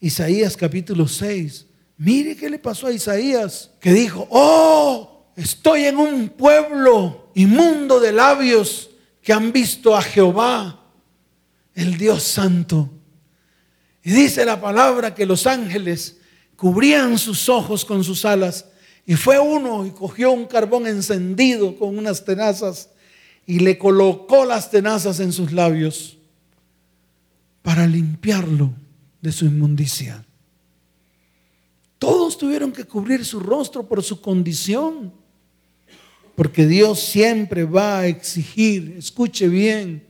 Isaías capítulo 6. Mire qué le pasó a Isaías, que dijo, oh, estoy en un pueblo inmundo de labios que han visto a Jehová, el Dios Santo. Y dice la palabra que los ángeles cubrían sus ojos con sus alas. Y fue uno y cogió un carbón encendido con unas tenazas y le colocó las tenazas en sus labios para limpiarlo de su inmundicia. Todos tuvieron que cubrir su rostro por su condición, porque Dios siempre va a exigir, escuche bien,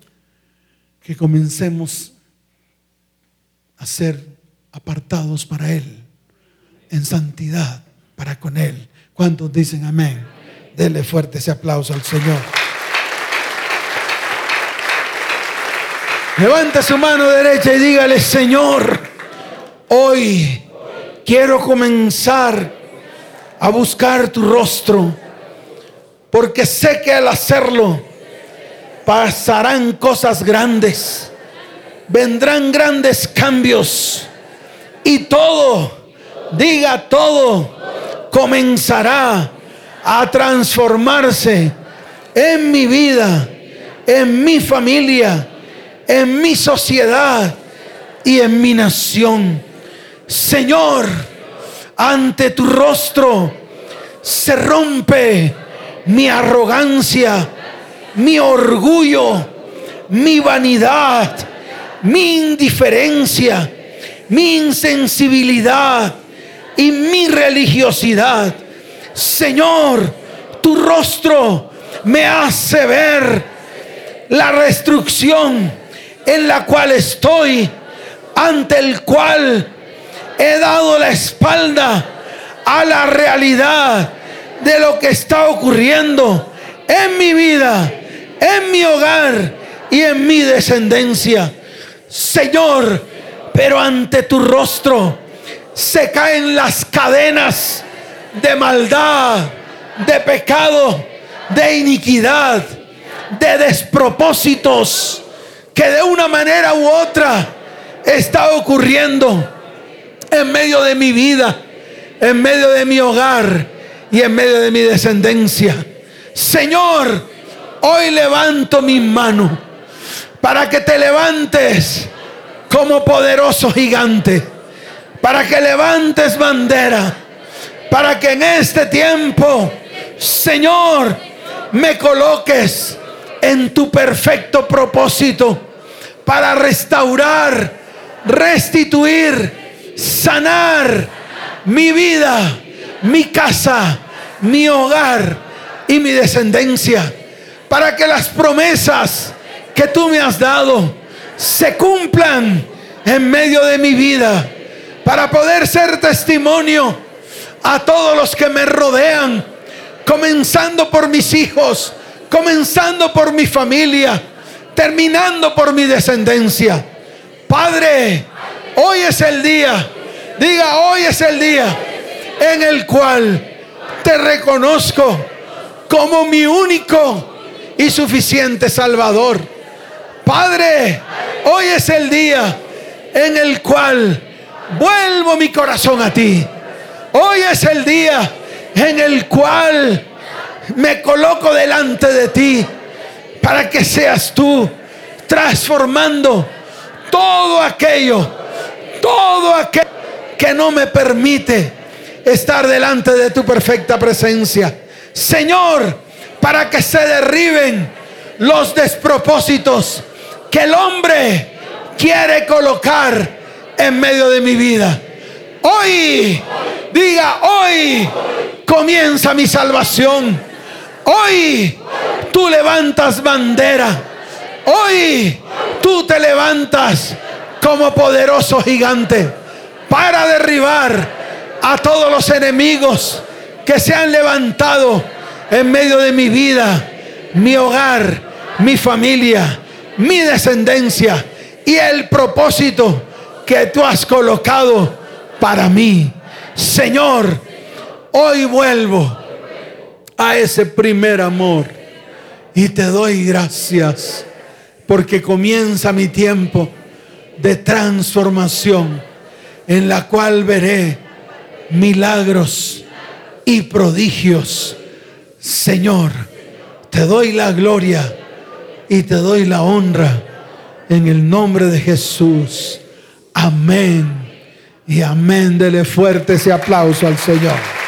que comencemos a ser apartados para Él en santidad para con Él. ¿Cuántos dicen amén? Dele fuerte ese aplauso al Señor. Levante su mano derecha y dígale, Señor, hoy quiero comenzar a buscar tu rostro, porque sé que al hacerlo pasarán cosas grandes, vendrán grandes cambios y todo diga todo, comenzará a transformarse en mi vida, en mi familia, en mi sociedad y en mi nación. Señor, ante tu rostro se rompe mi arrogancia, mi orgullo, mi vanidad, mi indiferencia, mi insensibilidad y mi religiosidad. Señor, tu rostro me hace ver la restricción en la cual estoy, ante el cual he dado la espalda a la realidad de lo que está ocurriendo en mi vida, en mi hogar y en mi descendencia. Señor, pero ante tu rostro se caen las cadenas de maldad, de pecado, de iniquidad, de despropósitos que de una manera u otra está ocurriendo en medio de mi vida, en medio de mi hogar y en medio de mi descendencia. Señor, hoy levanto mi mano para que te levantes como poderoso gigante para que levantes bandera, para que en este tiempo, Señor, me coloques en tu perfecto propósito para restaurar, restituir, sanar mi vida, mi casa, mi hogar y mi descendencia, para que las promesas que tú me has dado se cumplan en medio de mi vida, para poder ser testimonio a todos los que me rodean, comenzando por mis hijos, comenzando por mi familia, terminando por mi descendencia. Padre, hoy es el día, diga, hoy es el día en el cual te reconozco como mi único y suficiente Salvador. Padre, hoy es el día en el cual vuelvo mi corazón a ti. Hoy es el día en el cual me coloco delante de ti para que seas tú transformando todo aquello, todo aquello que no me permite estar delante de tu perfecta presencia. Señor, para que se derriben los despropósitos que el hombre quiere colocar en medio de mi vida. Hoy, diga, hoy comienza mi salvación. Hoy tú levantas bandera. Hoy tú te levantas como poderoso gigante para derribar a todos los enemigos que se han levantado en medio de mi vida, mi hogar, mi familia, mi descendencia y el propósito que tú has colocado para mí. Señor, hoy vuelvo a ese primer amor y te doy gracias porque comienza mi tiempo de transformación en la cual veré milagros y prodigios. Señor, te doy la gloria y te doy la honra en el nombre de Jesús. Amén y amén. Dele fuerte ese aplauso al Señor.